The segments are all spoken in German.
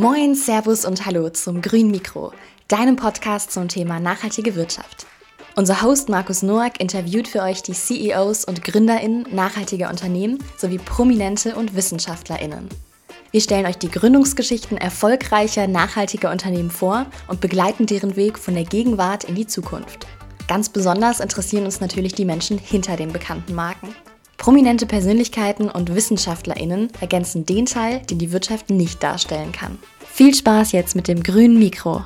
Moin, Servus und Hallo zum Grün Mikro, deinem Podcast zum Thema nachhaltige Wirtschaft. Unser Host Markus Noack interviewt für euch die CEOs und GründerInnen nachhaltiger Unternehmen sowie Prominente und WissenschaftlerInnen. Wir stellen euch die Gründungsgeschichten erfolgreicher, nachhaltiger Unternehmen vor und begleiten deren Weg von der Gegenwart in die Zukunft. Ganz besonders interessieren uns natürlich die Menschen hinter den bekannten Marken. Prominente Persönlichkeiten und WissenschaftlerInnen ergänzen den Teil, den die Wirtschaft nicht darstellen kann. Viel Spaß jetzt mit dem grünen Mikro.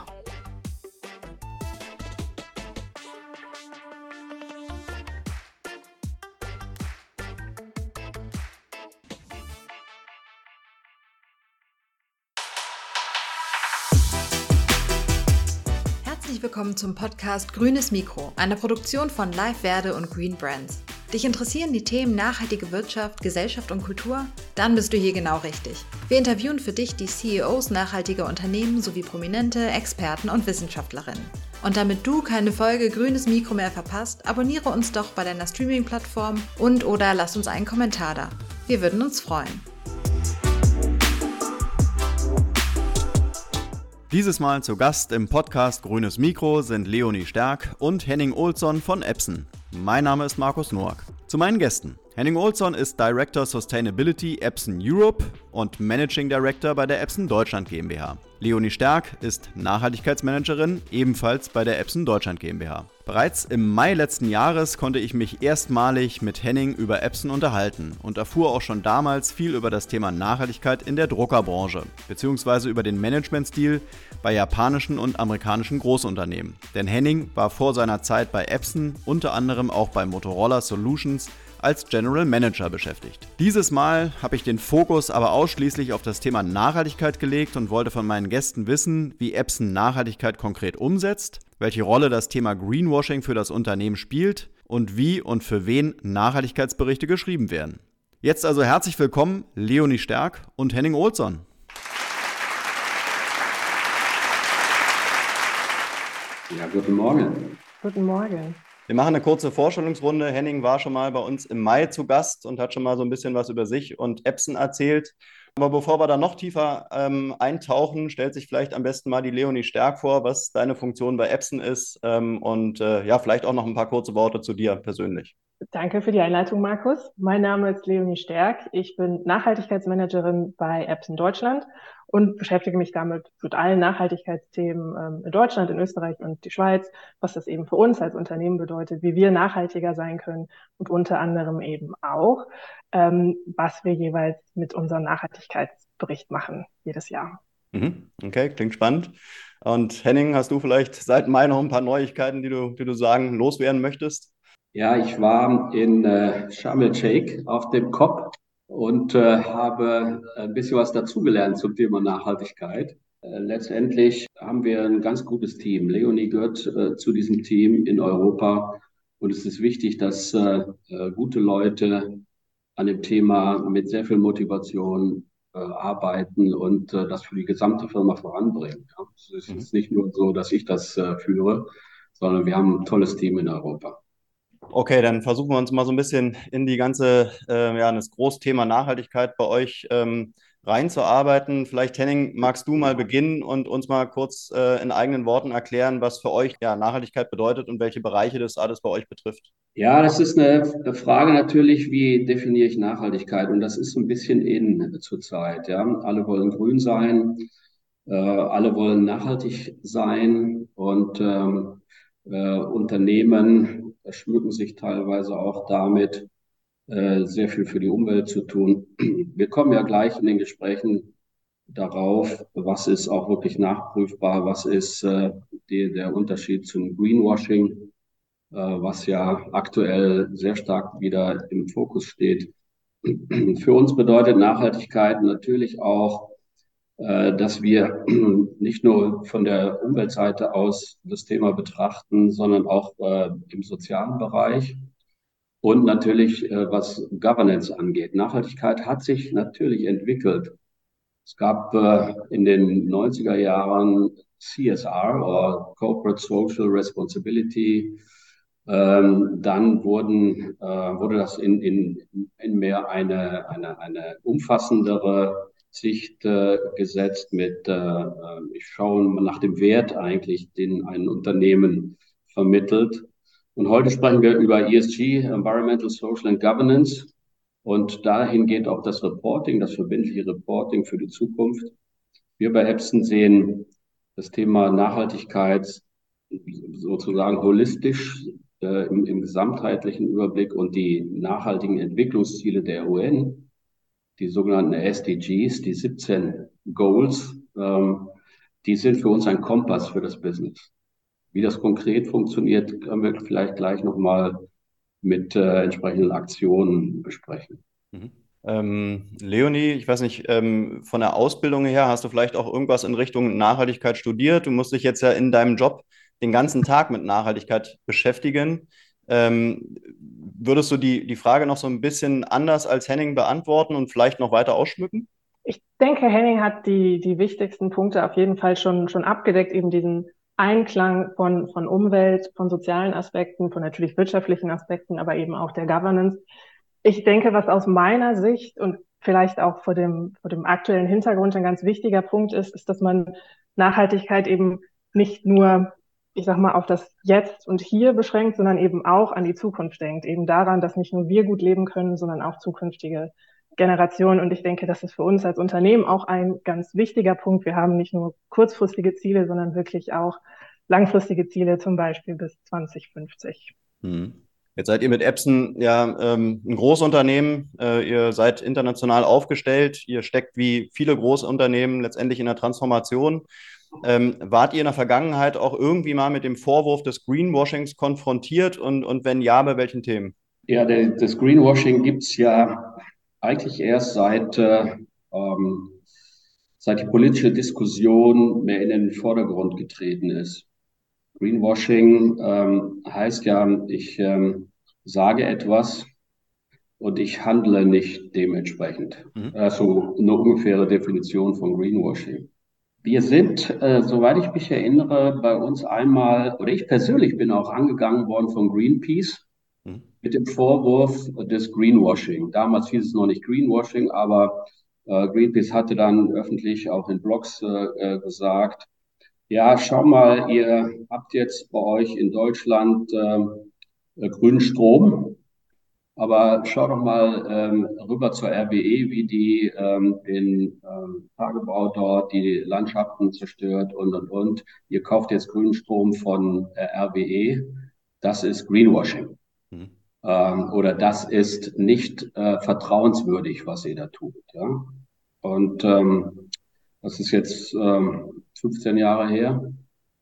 Herzlich willkommen zum Podcast Grünes Mikro, einer Produktion von Live Verde und Green Brands. Dich interessieren die Themen nachhaltige Wirtschaft, Gesellschaft und Kultur? Dann bist du hier genau richtig. Wir interviewen für dich die CEOs nachhaltiger Unternehmen sowie prominente Experten und Wissenschaftlerinnen. Und damit du keine Folge Grünes Mikro mehr verpasst, abonniere uns doch bei deiner Streaming-Plattform und oder lass uns einen Kommentar da. Wir würden uns freuen. Dieses Mal zu Gast im Podcast Grünes Mikro sind Leonie Stärk und Henning Olsson von Epson. Mein Name ist Markus Noack. Zu meinen Gästen. Henning Olsson ist Director Sustainability Epson Europe und Managing Director bei der Epson Deutschland GmbH. Leonie Stärk ist Nachhaltigkeitsmanagerin, ebenfalls bei der Epson Deutschland GmbH. Bereits im Mai letzten Jahres konnte ich mich erstmalig mit Henning über Epson unterhalten und erfuhr auch schon damals viel über das Thema Nachhaltigkeit in der Druckerbranche, beziehungsweise über den Managementstil bei japanischen und amerikanischen Großunternehmen. Denn Henning war vor seiner Zeit bei Epson unter anderem auch bei Motorola Solutions als General Manager beschäftigt. Dieses Mal habe ich den Fokus aber ausschließlich auf das Thema Nachhaltigkeit gelegt und wollte von meinen Gästen wissen, wie Epson Nachhaltigkeit konkret umsetzt, welche Rolle das Thema Greenwashing für das Unternehmen spielt und wie und für wen Nachhaltigkeitsberichte geschrieben werden. Jetzt also herzlich willkommen Leonie Stärk und Henning Olsson. Ja, guten Morgen. Guten Morgen. Wir machen eine kurze Vorstellungsrunde. Henning war schon mal bei uns im Mai zu Gast und hat schon mal so ein bisschen was über sich und Epson erzählt. Aber bevor wir da noch tiefer ähm, eintauchen, stellt sich vielleicht am besten mal die Leonie Stärk vor, was deine Funktion bei Epson ist ähm, und äh, ja, vielleicht auch noch ein paar kurze Worte zu dir persönlich. Danke für die Einleitung, Markus. Mein Name ist Leonie Stärk. Ich bin Nachhaltigkeitsmanagerin bei Epson Deutschland und beschäftige mich damit mit allen Nachhaltigkeitsthemen ähm, in Deutschland, in Österreich und die Schweiz, was das eben für uns als Unternehmen bedeutet, wie wir nachhaltiger sein können und unter anderem eben auch, ähm, was wir jeweils mit unserem Nachhaltigkeitsbericht machen jedes Jahr. Mhm. Okay, klingt spannend. Und Henning, hast du vielleicht seit Mai noch ein paar Neuigkeiten, die du, die du sagen, loswerden möchtest? Ja, ich war in äh, Sharm el-Sheikh auf dem COP und äh, habe ein bisschen was dazugelernt zum Thema Nachhaltigkeit. Äh, letztendlich haben wir ein ganz gutes Team. Leonie gehört äh, zu diesem Team in Europa und es ist wichtig, dass äh, äh, gute Leute an dem Thema mit sehr viel Motivation äh, arbeiten und äh, das für die gesamte Firma voranbringen. Ja. Es ist mhm. nicht nur so, dass ich das äh, führe, sondern wir haben ein tolles Team in Europa. Okay, dann versuchen wir uns mal so ein bisschen in die ganze, äh, ja, das Großthema Nachhaltigkeit bei euch ähm, reinzuarbeiten. Vielleicht, Henning, magst du mal beginnen und uns mal kurz äh, in eigenen Worten erklären, was für euch ja, Nachhaltigkeit bedeutet und welche Bereiche das alles bei euch betrifft? Ja, das ist eine, Frage natürlich, wie definiere ich Nachhaltigkeit? Und das ist so ein bisschen in zurzeit. Ja? Alle wollen grün sein, äh, alle wollen nachhaltig sein und ähm, äh, Unternehmen schmücken sich teilweise auch damit, sehr viel für die Umwelt zu tun. Wir kommen ja gleich in den Gesprächen darauf, was ist auch wirklich nachprüfbar, was ist äh, die, der Unterschied zum Greenwashing, äh, was ja aktuell sehr stark wieder im Fokus steht. Für uns bedeutet Nachhaltigkeit natürlich auch äh, dass wir nicht nur von der Umweltseite aus das Thema betrachten, sondern auch äh, im sozialen Bereich und natürlich äh, was Governance angeht. Nachhaltigkeit hat sich natürlich entwickelt. Es gab in den 90er Jahren CSR oder Corporate Social Responsibility. Ähm, dann wurden, wurde das in, in, in mehr eine, eine, eine umfassendere Sicht äh, gesetzt mit, äh, ich schaue nach dem Wert eigentlich, den ein Unternehmen vermittelt. Und heute sprechen wir über ESG, Environmental, Social and Governance. Und dahin geht auch das Reporting, das verbindliche Reporting für die Zukunft. Wir bei Epson sehen das Thema Nachhaltigkeit sozusagen holistisch äh, im, im gesamtheitlichen Überblick und die nachhaltigen Entwicklungsziele der UN, die sogenannten SDGs, die 17 Goals, ähm, die sind für uns ein Kompass für das Business. Wie das konkret funktioniert, können wir vielleicht gleich nochmal mit äh, entsprechenden Aktionen besprechen. Mhm. Ähm, Leonie, ich weiß nicht, ähm, von der Ausbildung her hast du vielleicht auch irgendwas in Richtung Nachhaltigkeit studiert? Du musst dich jetzt ja in deinem Job den ganzen Tag mit Nachhaltigkeit beschäftigen. Ähm, würdest du die, die Frage noch so ein bisschen anders als Henning beantworten und vielleicht noch weiter ausschmücken? Ich denke, Henning hat die, die wichtigsten Punkte auf jeden Fall schon, schon abgedeckt, eben diesen Einklang von, von Umwelt, von sozialen Aspekten, von natürlich wirtschaftlichen Aspekten, aber eben auch der Governance. Ich denke, was aus meiner Sicht und vielleicht auch vor dem, vor dem aktuellen Hintergrund ein ganz wichtiger Punkt ist, ist, dass man Nachhaltigkeit eben nicht nur ich sag mal, auf das Jetzt und Hier beschränkt, sondern eben auch an die Zukunft denkt. Eben daran, dass nicht nur wir gut leben können, sondern auch zukünftige Generationen. Und ich denke, das ist für uns als Unternehmen auch ein ganz wichtiger Punkt. Wir haben nicht nur kurzfristige Ziele, sondern wirklich auch langfristige Ziele, zum Beispiel bis 2050. Hm. Jetzt seid ihr mit Epson ja ähm, ein Großunternehmen. Äh, ihr seid international aufgestellt. Ihr steckt wie viele Großunternehmen letztendlich in der Transformation. Ähm, wart ihr in der Vergangenheit auch irgendwie mal mit dem Vorwurf des Greenwashings konfrontiert und, und wenn ja, bei welchen Themen? Ja, der, das Greenwashing gibt es ja eigentlich erst seit, äh, ähm, seit die politische Diskussion mehr in den Vordergrund getreten ist. Greenwashing ähm, heißt ja, ich ähm, sage etwas und ich handle nicht dementsprechend. Mhm. Also eine ungefähre Definition von Greenwashing. Wir sind, äh, soweit ich mich erinnere, bei uns einmal, oder ich persönlich bin auch angegangen worden von Greenpeace. Mit dem Vorwurf des Greenwashing. Damals hieß es noch nicht Greenwashing, aber äh, Greenpeace hatte dann öffentlich auch in Blogs äh, äh gesagt, ja, schau mal, ihr habt jetzt bei euch in Deutschland äh, grünen Strom aber schau doch mal ähm, rüber zur RWE, wie die ähm, den ähm, Tagebau dort, die Landschaften zerstört und, und, und. Ihr kauft jetzt grünen Strom von äh, RWE. Das ist Greenwashing. Ähm, oder das ist nicht äh, vertrauenswürdig, was ihr da tut. Ja? Und ähm, das ist jetzt ähm, 15 Jahre her.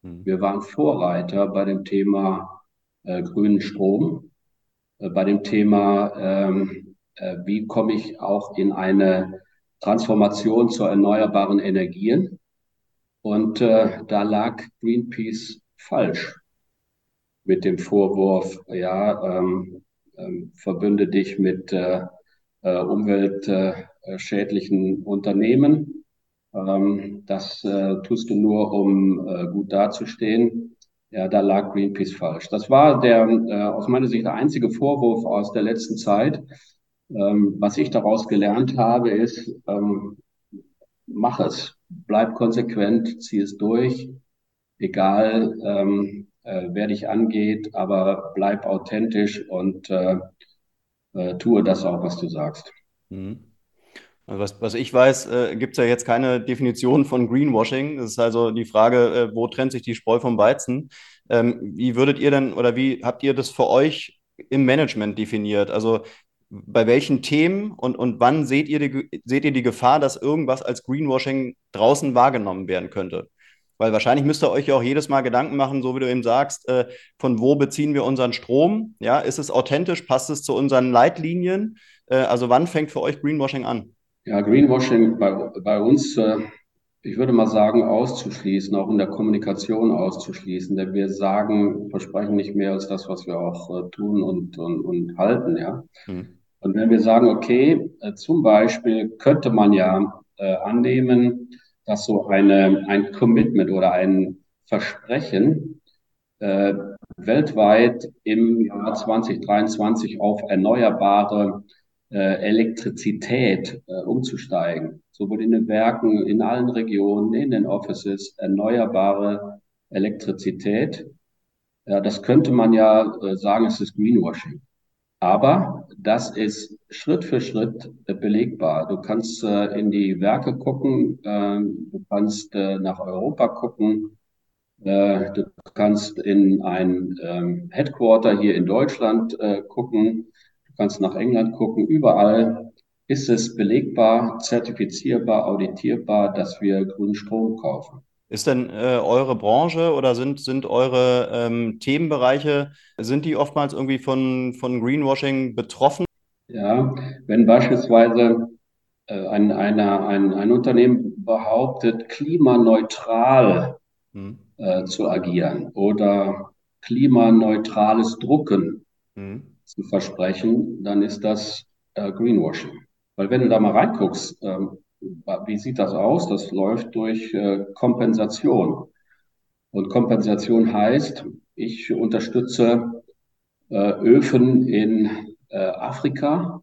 Mhm. Wir waren Vorreiter bei dem Thema äh, grünen Strom äh, bei dem Thema, ähm, äh, wie komme ich auch in eine Transformation zu erneuerbaren Energien. Und äh, da lag Greenpeace falsch mit dem Vorwurf, ja, ähm, ähm, verbünde dich mit äh, äh, umweltschädlichen Unternehmen. Ähm, das äh, tust du nur, um äh, gut dazustehen. Ja, da lag Greenpeace falsch. Das war der äh, aus meiner Sicht der einzige Vorwurf aus der letzten Zeit. Ähm, was ich daraus gelernt habe, ist, ähm, mach es, bleib konsequent, zieh es durch, egal ähm, äh, wer dich angeht, aber bleib authentisch und äh, äh, tue das auch, was du sagst. Mhm. Also was, was ich weiß, äh, gibt es ja jetzt keine Definition von Greenwashing. Das ist also die Frage, äh, wo trennt sich die Spreu vom Weizen? Ähm, wie würdet ihr denn oder wie habt ihr das für euch im Management definiert? Also bei welchen Themen und, und wann seht ihr, die, seht ihr die Gefahr, dass irgendwas als Greenwashing draußen wahrgenommen werden könnte? Weil wahrscheinlich müsst ihr euch ja auch jedes Mal Gedanken machen, so wie du eben sagst, äh, von wo beziehen wir unseren Strom? Ja, ist es authentisch? Passt es zu unseren Leitlinien? Äh, also wann fängt für euch Greenwashing an? Ja, Greenwashing bei, bei uns, äh, ich würde mal sagen, auszuschließen, auch in der Kommunikation auszuschließen, denn wir sagen, versprechen nicht mehr als das, was wir auch äh, tun und, und, und halten, ja. Mhm. Und wenn wir sagen, okay, äh, zum Beispiel könnte man ja äh, annehmen, dass so eine, ein Commitment oder ein Versprechen äh, weltweit im Jahr 2023 auf erneuerbare äh, Elektrizität äh, umzusteigen, sowohl in den Werken, in allen Regionen, in den Offices, erneuerbare Elektrizität. Ja, das könnte man ja äh, sagen, es ist Greenwashing. Aber das ist Schritt für Schritt äh, belegbar. Du kannst äh, in die Werke gucken, äh, du kannst äh, nach Europa gucken, äh, du kannst in ein ähm, Headquarter hier in Deutschland gucken, Du kannst nach England gucken, überall ist es belegbar, zertifizierbar, auditierbar, dass wir grünen Strom kaufen. Ist denn äh, eure Branche oder sind, sind eure ähm, Themenbereiche, sind die oftmals irgendwie von, von Greenwashing betroffen? Ja, wenn beispielsweise äh, ein, einer, ein, ein Unternehmen behauptet, klimaneutral hm. äh, zu agieren oder klimaneutrales Drucken, hm zu versprechen, dann ist das äh, Greenwashing. Weil wenn du da mal reinguckst, ähm, wie sieht das aus? Das läuft durch äh, Kompensation. Und Kompensation heißt, ich unterstütze äh, Öfen in äh, Afrika,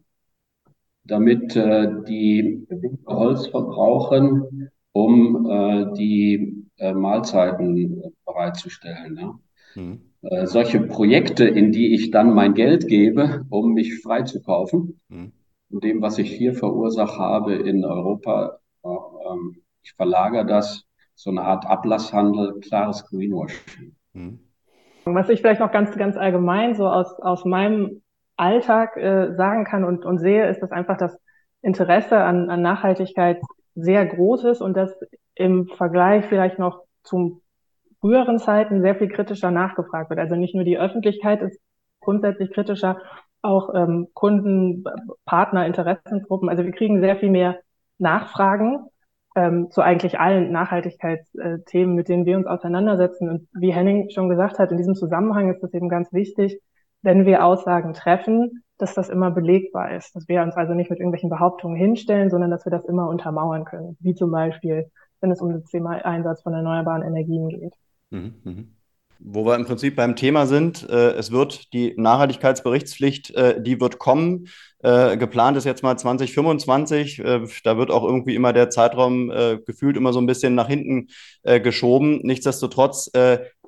damit äh, die Holz verbrauchen, um äh, die äh, Mahlzeiten bereitzustellen. Ja? Mhm. Äh, solche Projekte, in die ich dann mein Geld gebe, um mich freizukaufen. Mhm. Und dem, was ich hier verursacht habe in Europa, äh, ähm, ich verlagere das, so eine Art Ablasshandel, klares Greenwashing. Mhm. Was ich vielleicht noch ganz, ganz allgemein so aus, aus meinem Alltag äh, sagen kann und, und sehe, ist, dass einfach das Interesse an, an Nachhaltigkeit sehr groß ist und das im Vergleich vielleicht noch zum früheren Zeiten sehr viel kritischer nachgefragt wird. Also nicht nur die Öffentlichkeit ist grundsätzlich kritischer, auch ähm, Kunden, Partner, Interessengruppen. Also wir kriegen sehr viel mehr Nachfragen ähm, zu eigentlich allen Nachhaltigkeitsthemen, mit denen wir uns auseinandersetzen. Und wie Henning schon gesagt hat, in diesem Zusammenhang ist es eben ganz wichtig, wenn wir Aussagen treffen, dass das immer belegbar ist, dass wir uns also nicht mit irgendwelchen Behauptungen hinstellen, sondern dass wir das immer untermauern können, wie zum Beispiel, wenn es um das Thema Einsatz von erneuerbaren Energien geht. Mhm, mhm. Wo wir im Prinzip beim Thema sind, äh, es wird die Nachhaltigkeitsberichtspflicht, äh, die wird kommen. Äh, geplant ist jetzt mal 2025. Äh, da wird auch irgendwie immer der Zeitraum äh, gefühlt immer so ein bisschen nach hinten äh, geschoben. Nichtsdestotrotz,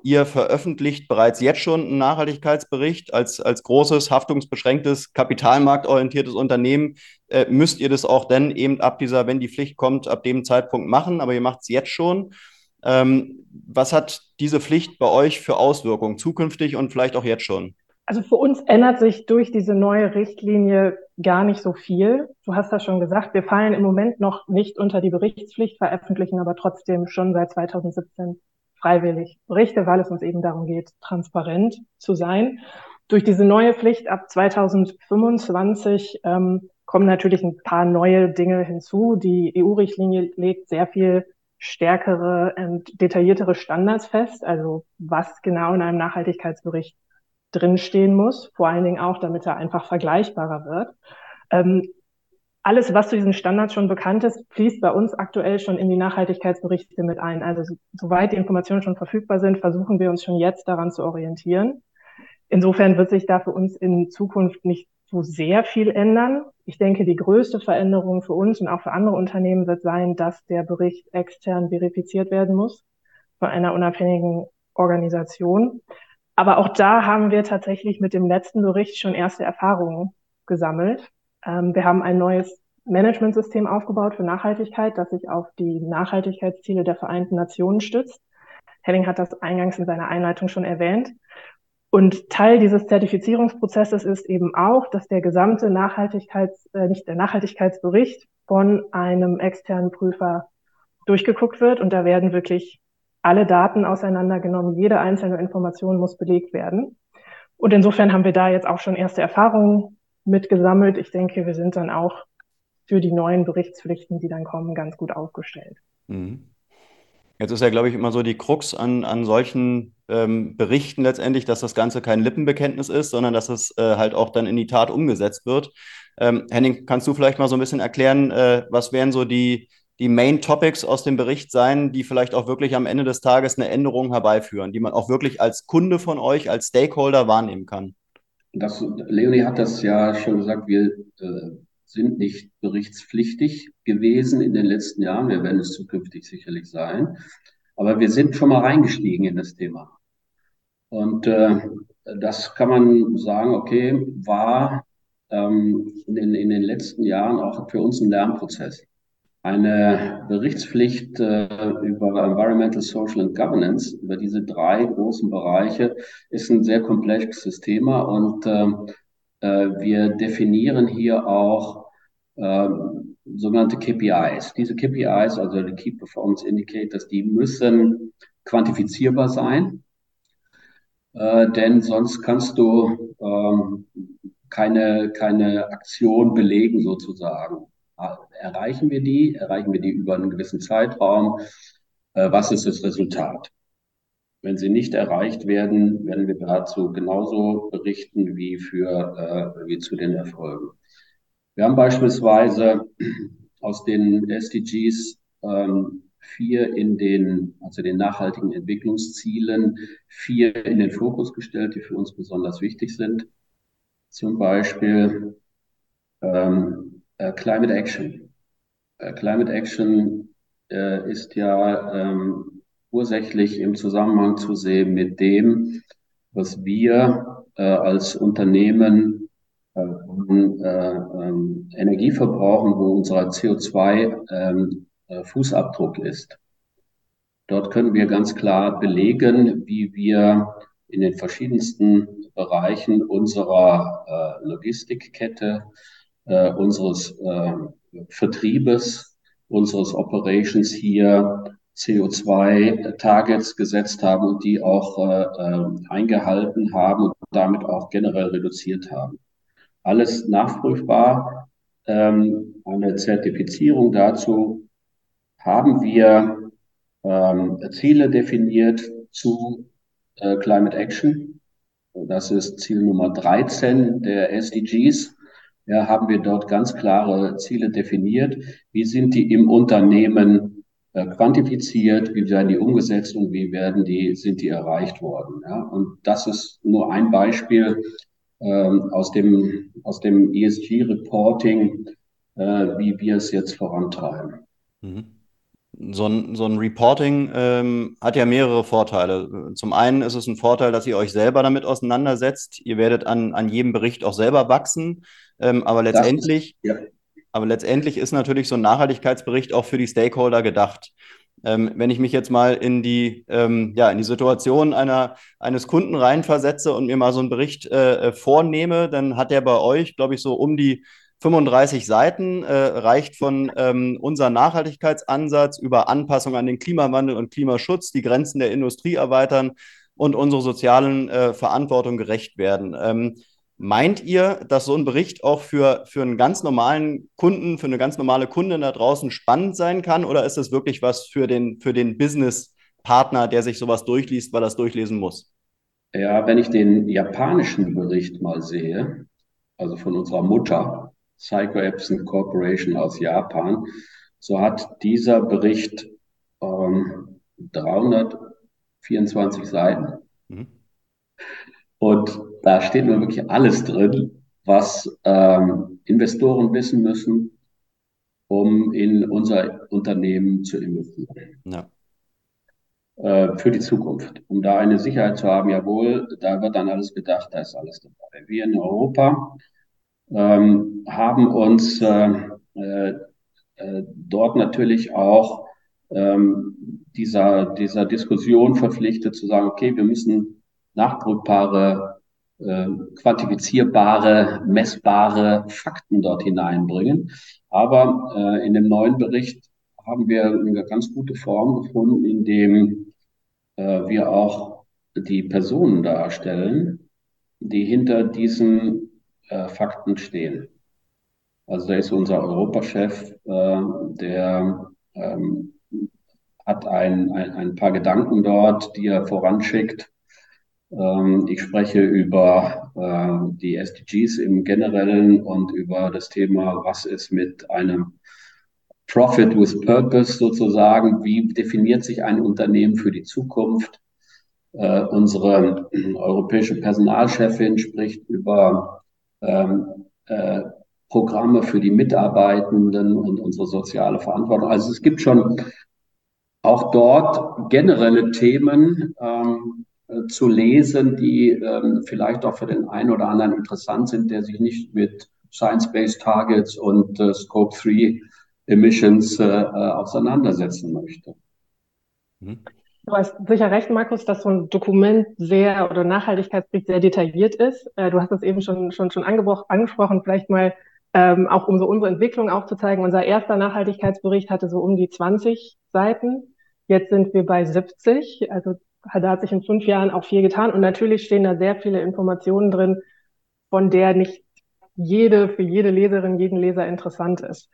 ihr veröffentlicht bereits jetzt schon einen Nachhaltigkeitsbericht als, als großes, haftungsbeschränktes, kapitalmarktorientiertes Unternehmen. müsst ihr das auch dann eben ab dieser, wenn die Pflicht kommt, ab dem Zeitpunkt machen, aber ihr macht es jetzt schon. Ähm, was hat diese Pflicht bei euch für Auswirkungen zukünftig und vielleicht auch jetzt schon? Also für uns ändert sich durch diese neue Richtlinie gar nicht so viel. Du hast das schon gesagt, wir fallen im Moment noch nicht unter die Berichtspflicht, veröffentlichen aber trotzdem schon seit 2017 freiwillig Berichte, weil es uns eben darum geht, transparent zu sein. Durch diese neue Pflicht ab 2025 ähm, kommen natürlich ein paar neue Dinge hinzu. Die EU-Richtlinie legt sehr viel stärkere und detailliertere Standards fest, also was genau in einem Nachhaltigkeitsbericht drinstehen muss, vor allen Dingen auch, damit er einfach vergleichbarer wird. Ähm, alles, was zu diesen Standards schon bekannt ist, fließt bei uns aktuell schon in die Nachhaltigkeitsberichte mit ein. Also so, soweit die Informationen schon verfügbar sind, versuchen wir uns schon jetzt daran zu orientieren. Insofern wird sich da für uns in Zukunft nicht so sehr viel ändern. Ich denke, die größte Veränderung für uns und auch für andere Unternehmen wird sein, dass der Bericht extern verifiziert werden muss von einer unabhängigen Organisation. Aber auch da haben wir tatsächlich mit dem letzten Bericht schon erste Erfahrungen gesammelt. Ähm, wir haben ein neues Managementsystem aufgebaut für Nachhaltigkeit, das sich auf die Nachhaltigkeitsziele der Vereinten Nationen stützt. Henning hat das eingangs in seiner Einleitung schon erwähnt. Und Teil dieses Zertifizierungsprozesses ist eben auch, dass der gesamte Nachhaltigkeits, äh, nicht der Nachhaltigkeitsbericht von einem externen Prüfer durchgeguckt wird. Und da werden wirklich alle Daten auseinandergenommen. Jede einzelne Information muss belegt werden. Und insofern haben wir da jetzt auch schon erste Erfahrungen mitgesammelt. Ich denke, wir sind dann auch für die neuen Berichtspflichten, die dann kommen, ganz gut aufgestellt. Mhm. Jetzt ist ja, glaube ich, immer so die Krux an, an solchen ähm, Berichten letztendlich, dass das Ganze kein Lippenbekenntnis ist, sondern dass es äh, halt auch dann in die Tat umgesetzt wird. Ähm, Henning, kannst du vielleicht mal so ein bisschen erklären, äh, was wären so die, die Main Topics aus dem Bericht sein, die vielleicht auch wirklich am Ende des Tages eine Änderung herbeiführen, die man auch wirklich als Kunde von euch, als Stakeholder wahrnehmen kann? Das, Leonie hat das ja schon gesagt, wir äh, sind nicht berichtspflichtig gewesen in den letzten Jahren. Wir werden es zukünftig sicherlich sein. Aber wir sind schon mal reingestiegen in das Thema. Und äh, das kann man sagen, okay, war ähm, in, den, in den letzten Jahren auch für uns ein Lernprozess. Eine Berichtspflicht äh, über Environmental, Social and Governance, über diese drei großen Bereiche, ist ein sehr komplexes Thema und äh, äh wir definieren hier auch äh, sogenannte KPIs. Diese KPIs, also die Key Performance Indicators, die müssen quantifizierbar sein, äh, denn sonst kannst du ähm, keine, keine Aktion belegen sozusagen. Erreichen wir die? Erreichen wir die über einen gewissen Zeitraum? Äh, was ist das Resultat? Wenn sie nicht erreicht werden, werden wir dazu genauso berichten wie für äh, wie zu den Erfolgen. Wir haben beispielsweise aus den SDGs ähm, vier in den, also den nachhaltigen Entwicklungszielen, vier in den Fokus gestellt, die für uns besonders wichtig sind. Zum Beispiel ähm, äh, Climate Action. Äh, Climate Action äh, ist ja ähm, ursächlich im Zusammenhang zu sehen mit dem, was wir äh, als Unternehmen äh, äh, ähm, Energie verbrauchen, wo unser CO2-Fußabdruck ähm, ist. Dort können wir ganz klar belegen, wie wir in den verschiedensten Bereichen unserer äh, Logistikkette, äh, unseres äh, Vertriebes, unseres Operations hier CO2-Targets gesetzt haben und die auch äh, äh, eingehalten haben und damit auch generell reduziert haben. Alles nachprüfbar. Ähm, eine Zertifizierung dazu haben wir ähm, Ziele definiert zu äh, Climate Action. Das ist Ziel Nummer 13 der SDGs. Ja, haben wir dort ganz klare Ziele definiert. Wie sind die im Unternehmen äh, quantifiziert? Wie werden die umgesetzt und wie werden die, sind die erreicht worden? Ja, und das ist nur ein Beispiel ähm, aus dem, aus dem ESG-Reporting, äh, wie wir es jetzt vorantreiben. Mhm so ein, so ein Reporting ähm, hat ja mehrere Vorteile. Zum einen ist es ein Vorteil, dass ihr euch selber damit auseinandersetzt. Ihr werdet an, an jedem Bericht auch selber wachsen. Ähm, aber letztendlich, ist, ja. aber letztendlich ist natürlich so ein Nachhaltigkeitsbericht auch für die Stakeholder gedacht. Ähm, wenn ich mich jetzt mal in die, ähm, ja, in die Situation einer, eines Kunden reinversetze und mir mal so einen Bericht äh, äh vornehme, dann hat der bei euch, glaube ich, so um die 35 Seiten, äh, reicht von ähm, unser Nachhaltigkeitsansatz über Anpassung an den Klimawandel und Klimaschutz, die Grenzen der Industrie erweitern und unsere sozialen äh, Verantwortung gerecht werden. Ähm, meint ihr, dass so ein Bericht auch für, für einen ganz normalen Kunden, für eine ganz normale Kundin da draußen spannend sein kann? Oder ist es wirklich was für den, für den Business-Partner, der sich sowas durchliest, weil er es durchlesen muss? Ja, wenn ich den japanischen Bericht mal sehe, also von unserer Mutter, Psycho Epson Corporation aus Japan, so hat dieser Bericht ähm, 324 Seiten. Mhm. Und da steht nur wirklich alles drin, was ähm, Investoren wissen müssen, um in unser Unternehmen zu investieren. Ja. Äh, für die Zukunft, um da eine Sicherheit zu haben, jawohl, da wird dann alles bedacht, da ist alles dabei. Wir in Europa ähm, haben uns äh, äh, äh, dort natürlich auch ähm, dieser, dieser Diskussion verpflichtet zu sagen, okay, wir müssen nachprüfbare, quantifizierbare, messbare Fakten dort hineinbringen. Aber äh, in dem neuen Bericht haben wir eine ganz gute Form gefunden, in dem äh, wir auch die Personen darstellen, die hinter diesen äh, Fakten stehen. Also da ist unser Europachef, der ähm, hat ein, ein, ein paar Gedanken dort, die er voranschickt. Ähm, ich spreche über äh, die SDGs im Generellen und über das Thema, was ist mit einem Profit with Purpose sozusagen, wie definiert sich ein Unternehmen für die Zukunft. Äh, unsere äh, europäische Personalchefin spricht über ähm, äh, Programme für die Mitarbeitenden und unsere soziale Verantwortung. Also es gibt schon auch dort generelle Themen ähm, äh, zu lesen, die ähm, vielleicht auch für den einen oder anderen interessant sind, der sich nicht mit Science-Based Targets und äh, Scope 3 Emissions äh, äh, auseinandersetzen möchte. Mhm. Du hast sicher recht, Markus, dass so ein Dokument sehr oder Nachhaltigkeitsbericht sehr detailliert ist. Äh, du hast es eben schon, schon, schon angesprochen, vielleicht mal ähm, auch um so unsere Entwicklung aufzuzeigen. Unser erster Nachhaltigkeitsbericht hatte so um die 20 Seiten. Jetzt sind wir bei 70. Also da hat sich in fünf Jahren auch viel getan. Und natürlich stehen da sehr viele Informationen drin, von der nicht jede, für jede Leserin, jeden Leser interessant ist.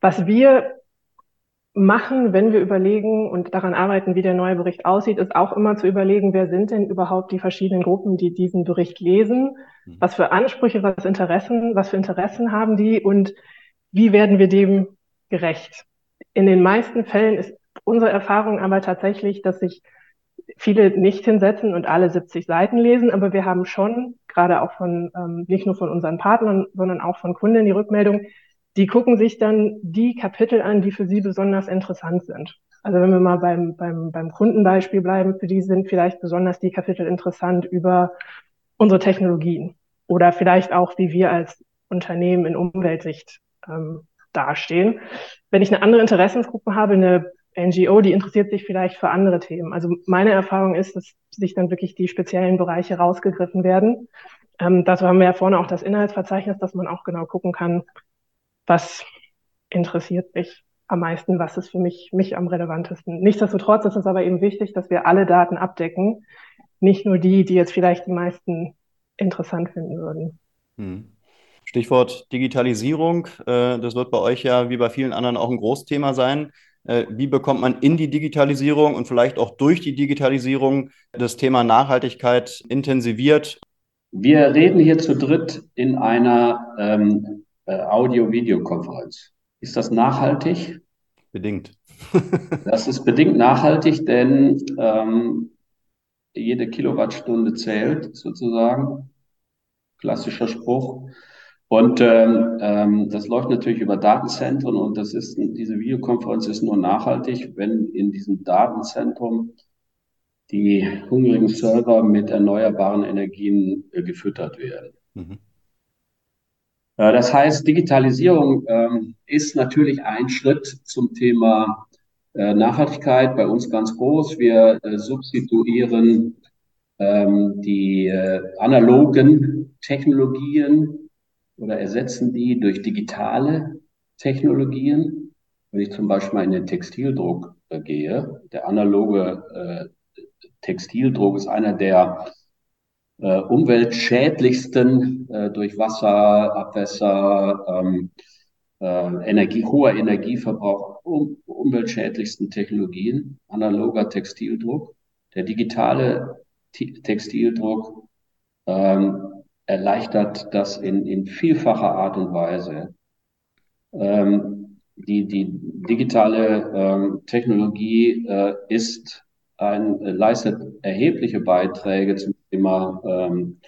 Was wir machen, wenn wir überlegen und daran arbeiten, wie der neue Bericht aussieht, ist auch immer zu überlegen, wer sind denn überhaupt die verschiedenen Gruppen, die diesen Bericht lesen? Mhm. Was für Ansprüche, was Interessen, was für Interessen haben die und wie werden wir dem gerecht? In den meisten Fällen ist unsere Erfahrung aber tatsächlich, dass sich viele nicht hinsetzen und alle 70 Seiten lesen, aber wir haben schon, gerade auch von, ähm, nicht nur von unseren Partnern, sondern auch von Kunden die Rückmeldung, die gucken sich dann die Kapitel an, die für sie besonders interessant sind. Also wenn wir mal beim, beim, beim Kundenbeispiel bleiben, für die sind vielleicht besonders die Kapitel interessant über unsere Technologien oder vielleicht auch, wie wir als Unternehmen in Umweltsicht ähm, dastehen. Wenn ich eine andere Interessensgruppe habe, eine NGO, die interessiert sich vielleicht für andere Themen. Also meine Erfahrung ist, dass sich dann wirklich die speziellen Bereiche rausgegriffen werden. Ähm, dazu haben wir ja vorne auch das Inhaltsverzeichnis, dass man auch genau gucken kann, was interessiert mich am meisten, was ist für mich, mich am relevantesten. Nichtsdestotrotz ist es aber eben wichtig, dass wir alle Daten abdecken, nicht nur die, die jetzt vielleicht die meisten interessant finden würden. Hm. Stichwort Digitalisierung. Äh, das wird bei euch ja wie bei vielen anderen auch ein Großthema sein. Äh, wie bekommt man in die Digitalisierung und vielleicht auch durch die Digitalisierung das Thema Nachhaltigkeit intensiviert? Wir reden hier zu dritt in einer ähm, äh, Audio-Videokonferenz. Ist das nachhaltig? Bedingt. das ist bedingt nachhaltig, denn ähm, jede Kilowattstunde zählt sozusagen. Klassischer Spruch. Und ähm, ähm, das läuft natürlich über Datenzentren und das ist diese Videokonferenz ist nur nachhaltig, wenn in diesem Datenzentrum die hungrigen Server mit erneuerbaren Energien äh, gefüttert werden. Mhm. Äh, das heißt, Digitalisierung ähm, ist natürlich ein Schritt zum Thema äh, Nachhaltigkeit bei uns ganz groß. Wir äh, substituieren ähm, die äh, analogen Technologien oder ersetzen die durch digitale Technologien. Wenn ich zum Beispiel mal in den Textildruck äh, gehe, der analoge äh, Textildruck ist einer der äh, umweltschädlichsten äh, durch Wasser, Abwässer, ähm, äh, Energie, hoher Energieverbrauch, um, umweltschädlichsten Technologien, analoger Textildruck. Der digitale Textildruck ähm, erleichtert das in, in vielfacher Art und Weise. Ähm, die, die digitale ähm, Technologie äh, ist ein, äh, leistet erhebliche Beiträge zum Thema ähm,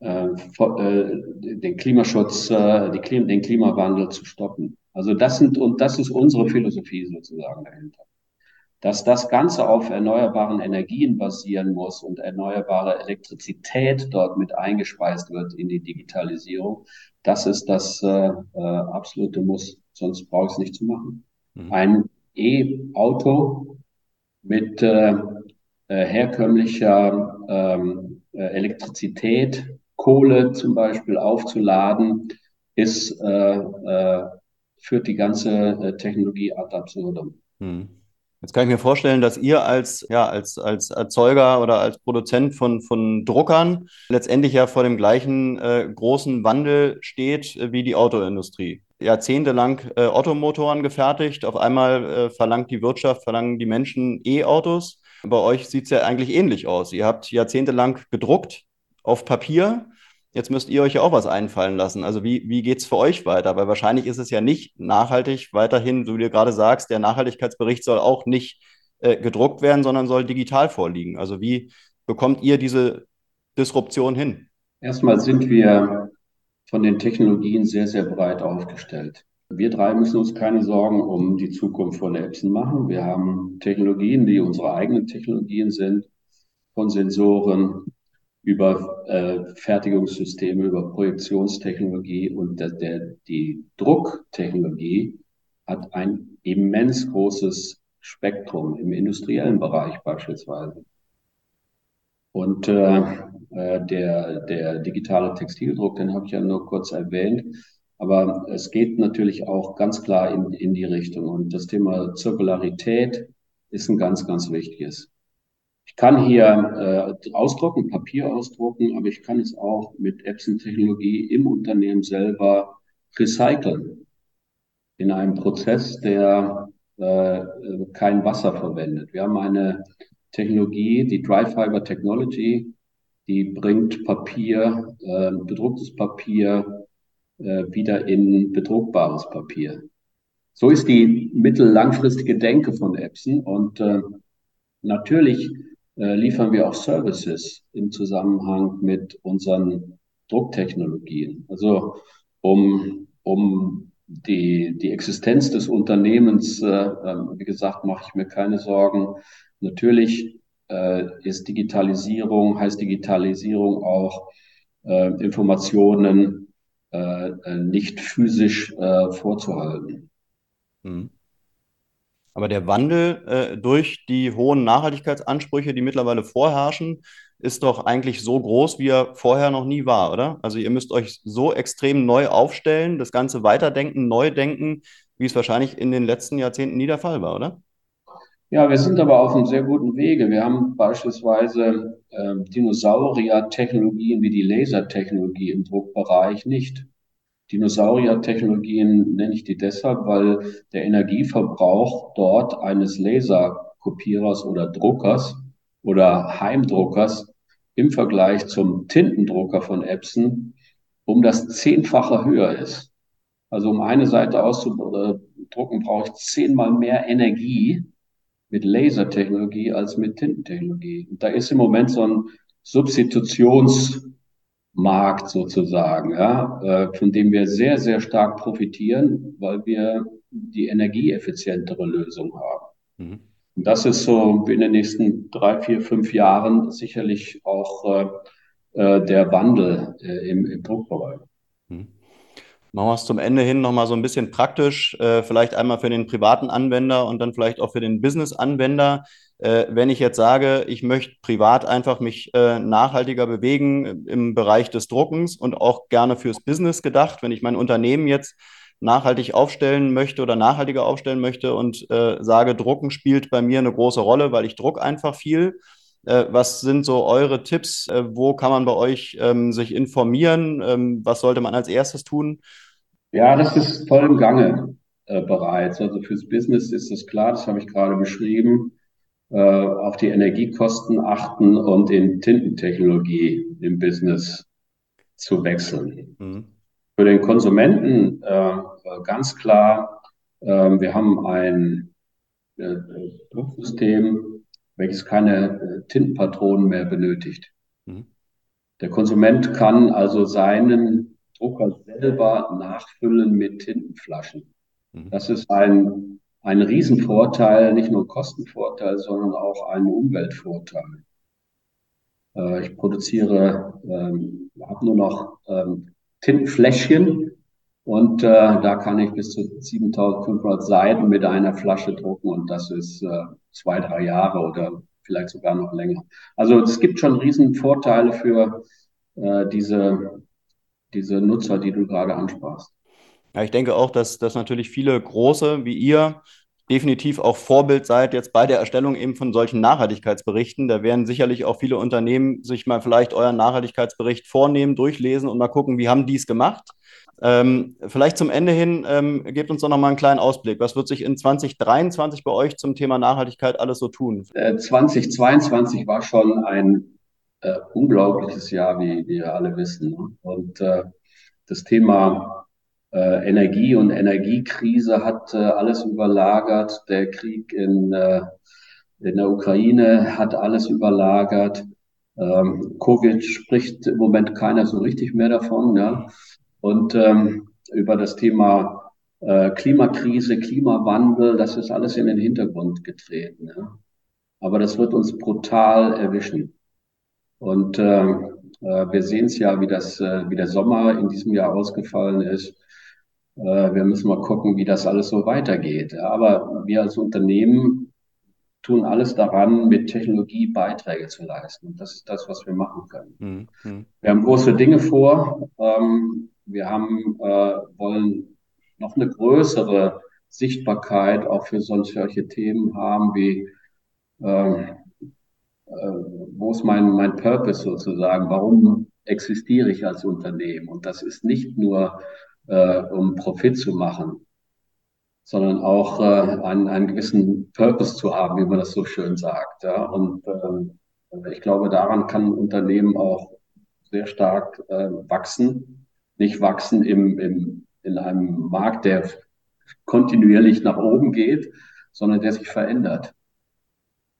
äh, äh den Klimaschutz, äh, den Klimawandel zu stoppen. Also das sind und das ist unsere Philosophie sozusagen dahinter dass das Ganze auf erneuerbaren Energien basieren muss und erneuerbare Elektrizität dort mit eingespeist wird in die Digitalisierung, das ist das äh, äh, absolute Muss, sonst brauche ich es nicht zu machen. Mhm. Ein E-Auto mit äh, äh, herkömmlicher ähm, äh, Elektrizität, Kohle zum Beispiel aufzuladen, ist, äh, äh, führt die ganze Technologie ad absurdum. Mhm. Jetzt kann ich mir vorstellen, dass ihr als, ja, als, als Erzeuger oder als Produzent von, von Druckern letztendlich ja vor dem gleichen äh, großen Wandel steht äh, wie die Autoindustrie. Jahrzehntelang äh, Ottomotoren gefertigt, auf einmal äh, verlangt die Wirtschaft, verlangen die Menschen E-Autos. Bei euch sieht es ja eigentlich ähnlich aus. Ihr habt jahrzehntelang gedruckt auf Papier jetzt müsst ihr euch ja auch was einfallen lassen. Also wie, wie geht es für euch weiter? Weil wahrscheinlich ist es ja nicht nachhaltig weiterhin, so wie du gerade sagst, der Nachhaltigkeitsbericht soll auch nicht äh, gedruckt werden, sondern soll digital vorliegen. Also wie bekommt ihr diese Disruption hin? Erstmal sind wir von den Technologien sehr, sehr breit aufgestellt. Wir drei müssen uns keine Sorgen um die Zukunft von Epson machen. Wir haben Technologien, die unsere eigenen Technologien sind, von Sensoren über äh, Fertigungssysteme, über Projektionstechnologie und der, der, die Drucktechnologie hat ein immens großes Spektrum im industriellen Bereich beispielsweise. Und äh, äh, der, der digitale Textildruck, den habe ich ja nur kurz erwähnt. Aber es geht natürlich auch ganz klar in, in die Richtung. Und das Thema Zirkularität ist ein ganz, ganz wichtiges. Ich kann hier äh, ausdrucken, Papier ausdrucken, aber ich kann es auch mit Epson-Technologie im Unternehmen selber recyceln. In einem Prozess, der äh, kein Wasser verwendet. Wir haben eine Technologie, die Dry Fiber Technology, die bringt Papier, äh, bedrucktes Papier äh, wieder in bedruckbares Papier. So ist die mittellangfristige Denke von Epson und äh, natürlich äh, liefern wir auch Services im Zusammenhang mit unseren Drucktechnologien. Also um, um die, die Existenz des Unternehmens, äh, ähm, wie gesagt, mache ich mir keine Sorgen. Natürlich äh, ist Digitalisierung, heißt Digitalisierung auch äh, Informationen äh, nicht physisch vorzuhalten. Mhm. Aber der Wandel äh, durch die hohen Nachhaltigkeitsansprüche, die mittlerweile vorherrschen, ist doch eigentlich so groß, wie er vorher noch nie war, oder? Also ihr müsst euch so extrem neu aufstellen, das Ganze weiterdenken, neu denken, wie es wahrscheinlich in den letzten Jahrzehnten nie der Fall war, oder? Ja, wir sind aber auf einem sehr guten Wege. Wir haben beispielsweise äh, Dinosaurier-Technologien wie die Lasertechnologie im Druckbereich nicht. Dinosaurier-Technologien nenne ich die deshalb, weil der Energieverbrauch dort eines Laserkopierers oder Druckers oder Heimdruckers im Vergleich zum Tintendrucker von Epson um das Zehnfache höher ist. Also um eine Seite auszudrucken, brauche ich zehnmal mehr Energie mit Lasertechnologie als mit Tintentechnologie. Und da ist im Moment so ein Substitutionsmarkt sozusagen, ja, äh, von dem wir sehr, sehr stark profitieren, weil wir die energieeffizientere Lösung haben. Mhm. Und das ist so in den nächsten drei, vier, fünf Jahren sicherlich auch äh, äh der Wandel äh, im, im Druckbereich. Mhm. Machen wir es zum Ende hin nochmal so ein bisschen praktisch, äh, vielleicht einmal für den privaten Anwender und dann vielleicht auch für den Business-Anwender. Äh, wenn ich jetzt sage, ich möchte privat einfach mich äh, nachhaltiger bewegen im Bereich des Druckens und auch gerne fürs Business gedacht, wenn ich mein Unternehmen jetzt nachhaltig aufstellen möchte oder nachhaltiger aufstellen möchte und äh, sage, Drucken spielt bei mir eine große Rolle, weil ich druck einfach viel. Äh, was sind so eure Tipps? Äh, wo kann man bei euch ähm, sich informieren? Ähm, was sollte man als erstes tun? Ja, das ist voll im Gange äh, bereits. Also fürs Business ist das klar, das habe ich gerade beschrieben. Äh, auf die Energiekosten achten und in Tintentechnologie im Business zu wechseln. Mhm. Für den Konsumenten äh, ganz klar, ähm, wir haben ein äh, Drucksystem, welches keine äh, Tintenpatronen mehr benötigt. Mhm. Der Konsument kann also seinen Drucker selber nachfüllen mit Tintenflaschen. Mhm. Das ist ein, ein Riesenvorteil, nicht nur Kostenvorteil, sondern auch ein Umweltvorteil. Äh, ich produziere, ähm, habe nur noch ähm, Tintenfläschchen und äh, da kann ich bis zu 7500 Seiten mit einer Flasche drucken und das ist äh, zwei, drei Jahre oder vielleicht sogar noch länger. Also es gibt schon riesen Vorteile für äh, diese, diese Nutzer, die du gerade ansprachst. Ja, ich denke auch, dass, dass natürlich viele große wie ihr definitiv auch Vorbild seid jetzt bei der Erstellung eben von solchen Nachhaltigkeitsberichten. Da werden sicherlich auch viele Unternehmen sich mal vielleicht euren Nachhaltigkeitsbericht vornehmen, durchlesen und mal gucken, wie haben die es gemacht. Ähm, vielleicht zum Ende hin, ähm, gebt uns doch noch mal einen kleinen Ausblick. Was wird sich in 2023 bei euch zum Thema Nachhaltigkeit alles so tun? Äh, 2022 war schon ein äh, unglaubliches Jahr, wie wir alle wissen. Ne? Und äh, das Thema äh, Energie und Energiekrise hat äh, alles überlagert. Der Krieg in, äh, in der Ukraine hat alles überlagert. Ähm, Covid spricht im Moment keiner so richtig mehr davon. Ja? Und ähm, über das Thema äh, Klimakrise, Klimawandel, das ist alles in den Hintergrund getreten. Ja. Aber das wird uns brutal erwischen. Und äh, äh wir sehen es ja, wie, das, äh, wie der Sommer in diesem Jahr ausgefallen ist. Äh, wir müssen mal gucken, wie das alles so weitergeht. Aber wir als Unternehmen tun alles daran, mit Technologie Beiträge zu leisten. Und das ist das, was wir machen können. Mhm. Wir haben große Dinge vor. Ähm, wir haben, äh, wollen noch eine größere Sichtbarkeit auch für solche Themen haben, wie ähm, äh, wo ist mein, mein Purpose sozusagen? Warum existiere ich als Unternehmen? Und das ist nicht nur, äh, um Profit zu machen, sondern auch äh, einen, einen gewissen Purpose zu haben, wie man das so schön sagt. Ja? Und äh, ich glaube, daran kann ein Unternehmen auch sehr stark äh, wachsen. Nicht wachsen im, im, in einem Markt, der kontinuierlich nach oben geht, sondern der sich verändert.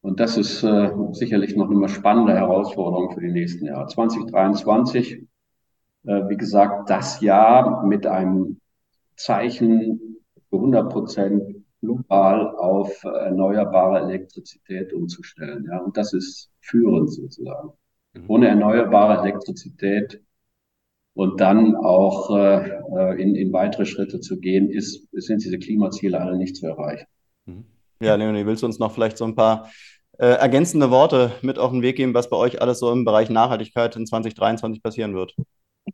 Und das ist äh, sicherlich noch eine spannende Herausforderung für die nächsten Jahre. 2023, äh, wie gesagt, das Jahr mit einem Zeichen für 100 Prozent global auf erneuerbare Elektrizität umzustellen. Ja, und das ist führend sozusagen. Mhm. Ohne erneuerbare Elektrizität und dann auch äh, in, in weitere Schritte zu gehen, ist, sind diese Klimaziele alle nicht zu erreichen. Mhm. Ja, Leonie, willst du uns noch vielleicht so ein paar äh, ergänzende Worte mit auf den Weg geben, was bei euch alles so im Bereich Nachhaltigkeit in 2023 passieren wird?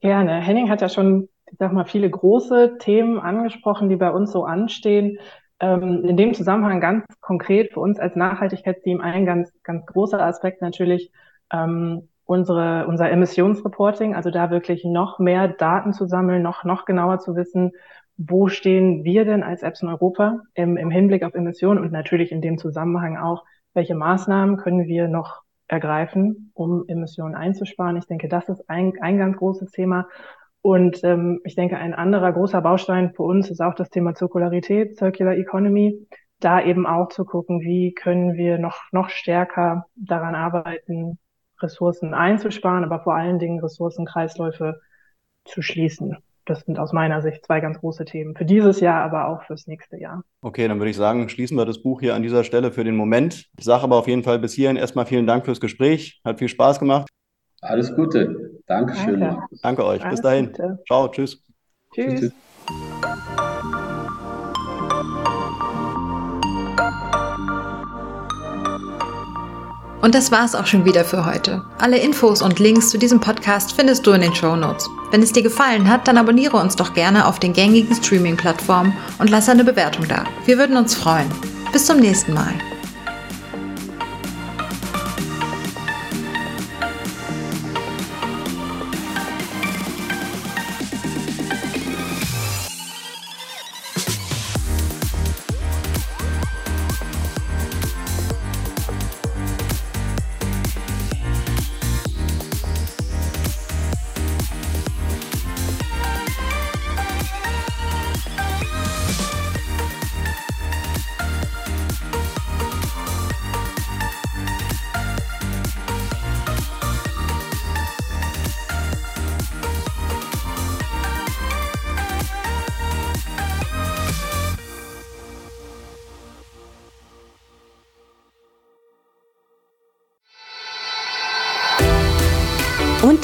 Gerne. Henning hat ja schon, ich sag mal, viele große Themen angesprochen, die bei uns so anstehen. Ähm, in dem Zusammenhang ganz konkret für uns als Nachhaltigkeitsteam ein ganz, ganz großer Aspekt natürlich ähm, unsere, unser Emissionsreporting, also da wirklich noch mehr Daten zu sammeln, noch, noch genauer zu wissen, wo stehen wir denn als Apps in Europa im, im Hinblick auf Emissionen und natürlich in dem Zusammenhang auch, welche Maßnahmen können wir noch ergreifen, um Emissionen einzusparen. Ich denke, das ist ein, ein ganz großes Thema. Und ähm, ich denke, ein anderer großer Baustein für uns ist auch das Thema Zirkularität, Circular Economy. Da eben auch zu gucken, wie können wir noch, noch stärker daran arbeiten, Ressourcen einzusparen, aber vor allen Dingen Ressourcenkreisläufe zu schließen. Das sind aus meiner Sicht zwei ganz große Themen für dieses Jahr, aber auch fürs nächste Jahr. Okay, dann würde ich sagen, schließen wir das Buch hier an dieser Stelle für den Moment. Ich sage aber auf jeden Fall bis hierhin erstmal vielen Dank fürs Gespräch. Hat viel Spaß gemacht. Alles Gute. Dankeschön. Danke, Danke euch. Alles bis dahin. Gute. Ciao. Tschüss. Tschüss. tschüss. Und das war's auch schon wieder für heute. Alle Infos und Links zu diesem Podcast findest du in den Show Notes. Wenn es dir gefallen hat, dann abonniere uns doch gerne auf den gängigen Streaming-Plattformen und lass eine Bewertung da. Wir würden uns freuen. Bis zum nächsten Mal.